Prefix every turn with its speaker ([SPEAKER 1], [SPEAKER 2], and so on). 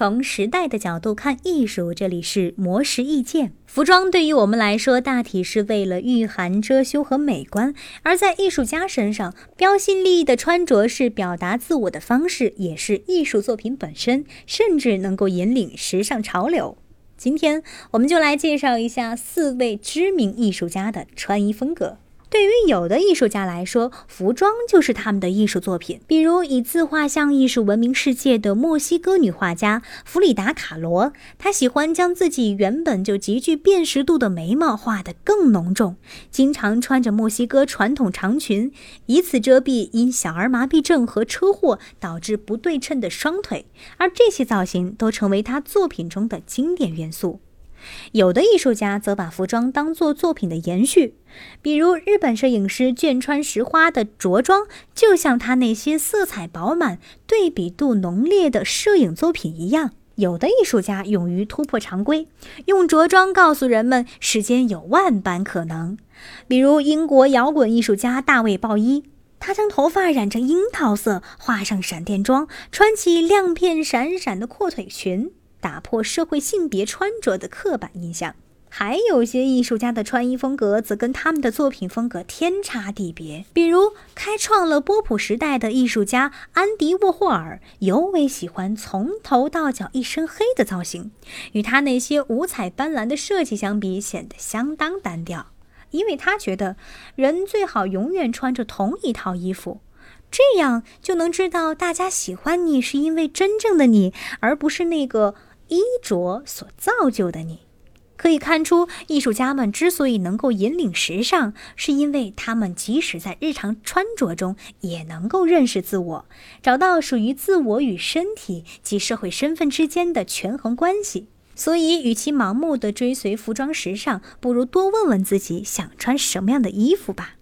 [SPEAKER 1] 从时代的角度看艺术，这里是魔石意见。服装对于我们来说，大体是为了御寒遮羞和美观；而在艺术家身上，标新立异的穿着是表达自我的方式，也是艺术作品本身，甚至能够引领时尚潮流。今天，我们就来介绍一下四位知名艺术家的穿衣风格。对于有的艺术家来说，服装就是他们的艺术作品。比如以自画像艺术闻名世界的墨西哥女画家弗里达·卡罗，她喜欢将自己原本就极具辨识度的眉毛画得更浓重，经常穿着墨西哥传统长裙，以此遮蔽因小儿麻痹症和车祸导致不对称的双腿。而这些造型都成为她作品中的经典元素。有的艺术家则把服装当作作品的延续，比如日本摄影师卷川石花的着装，就像他那些色彩饱满、对比度浓烈的摄影作品一样。有的艺术家勇于突破常规，用着装告诉人们世间有万般可能，比如英国摇滚艺术家大卫鲍伊，他将头发染成樱桃色，画上闪电妆，穿起亮片闪闪的阔腿裙。打破社会性别穿着的刻板印象，还有些艺术家的穿衣风格则跟他们的作品风格天差地别。比如，开创了波普时代的艺术家安迪沃霍尔，尤为喜欢从头到脚一身黑的造型，与他那些五彩斑斓的设计相比，显得相当单调。因为他觉得，人最好永远穿着同一套衣服，这样就能知道大家喜欢你是因为真正的你，而不是那个。衣着所造就的你，可以看出，艺术家们之所以能够引领时尚，是因为他们即使在日常穿着中也能够认识自我，找到属于自我与身体及社会身份之间的权衡关系。所以，与其盲目的追随服装时尚，不如多问问自己想穿什么样的衣服吧。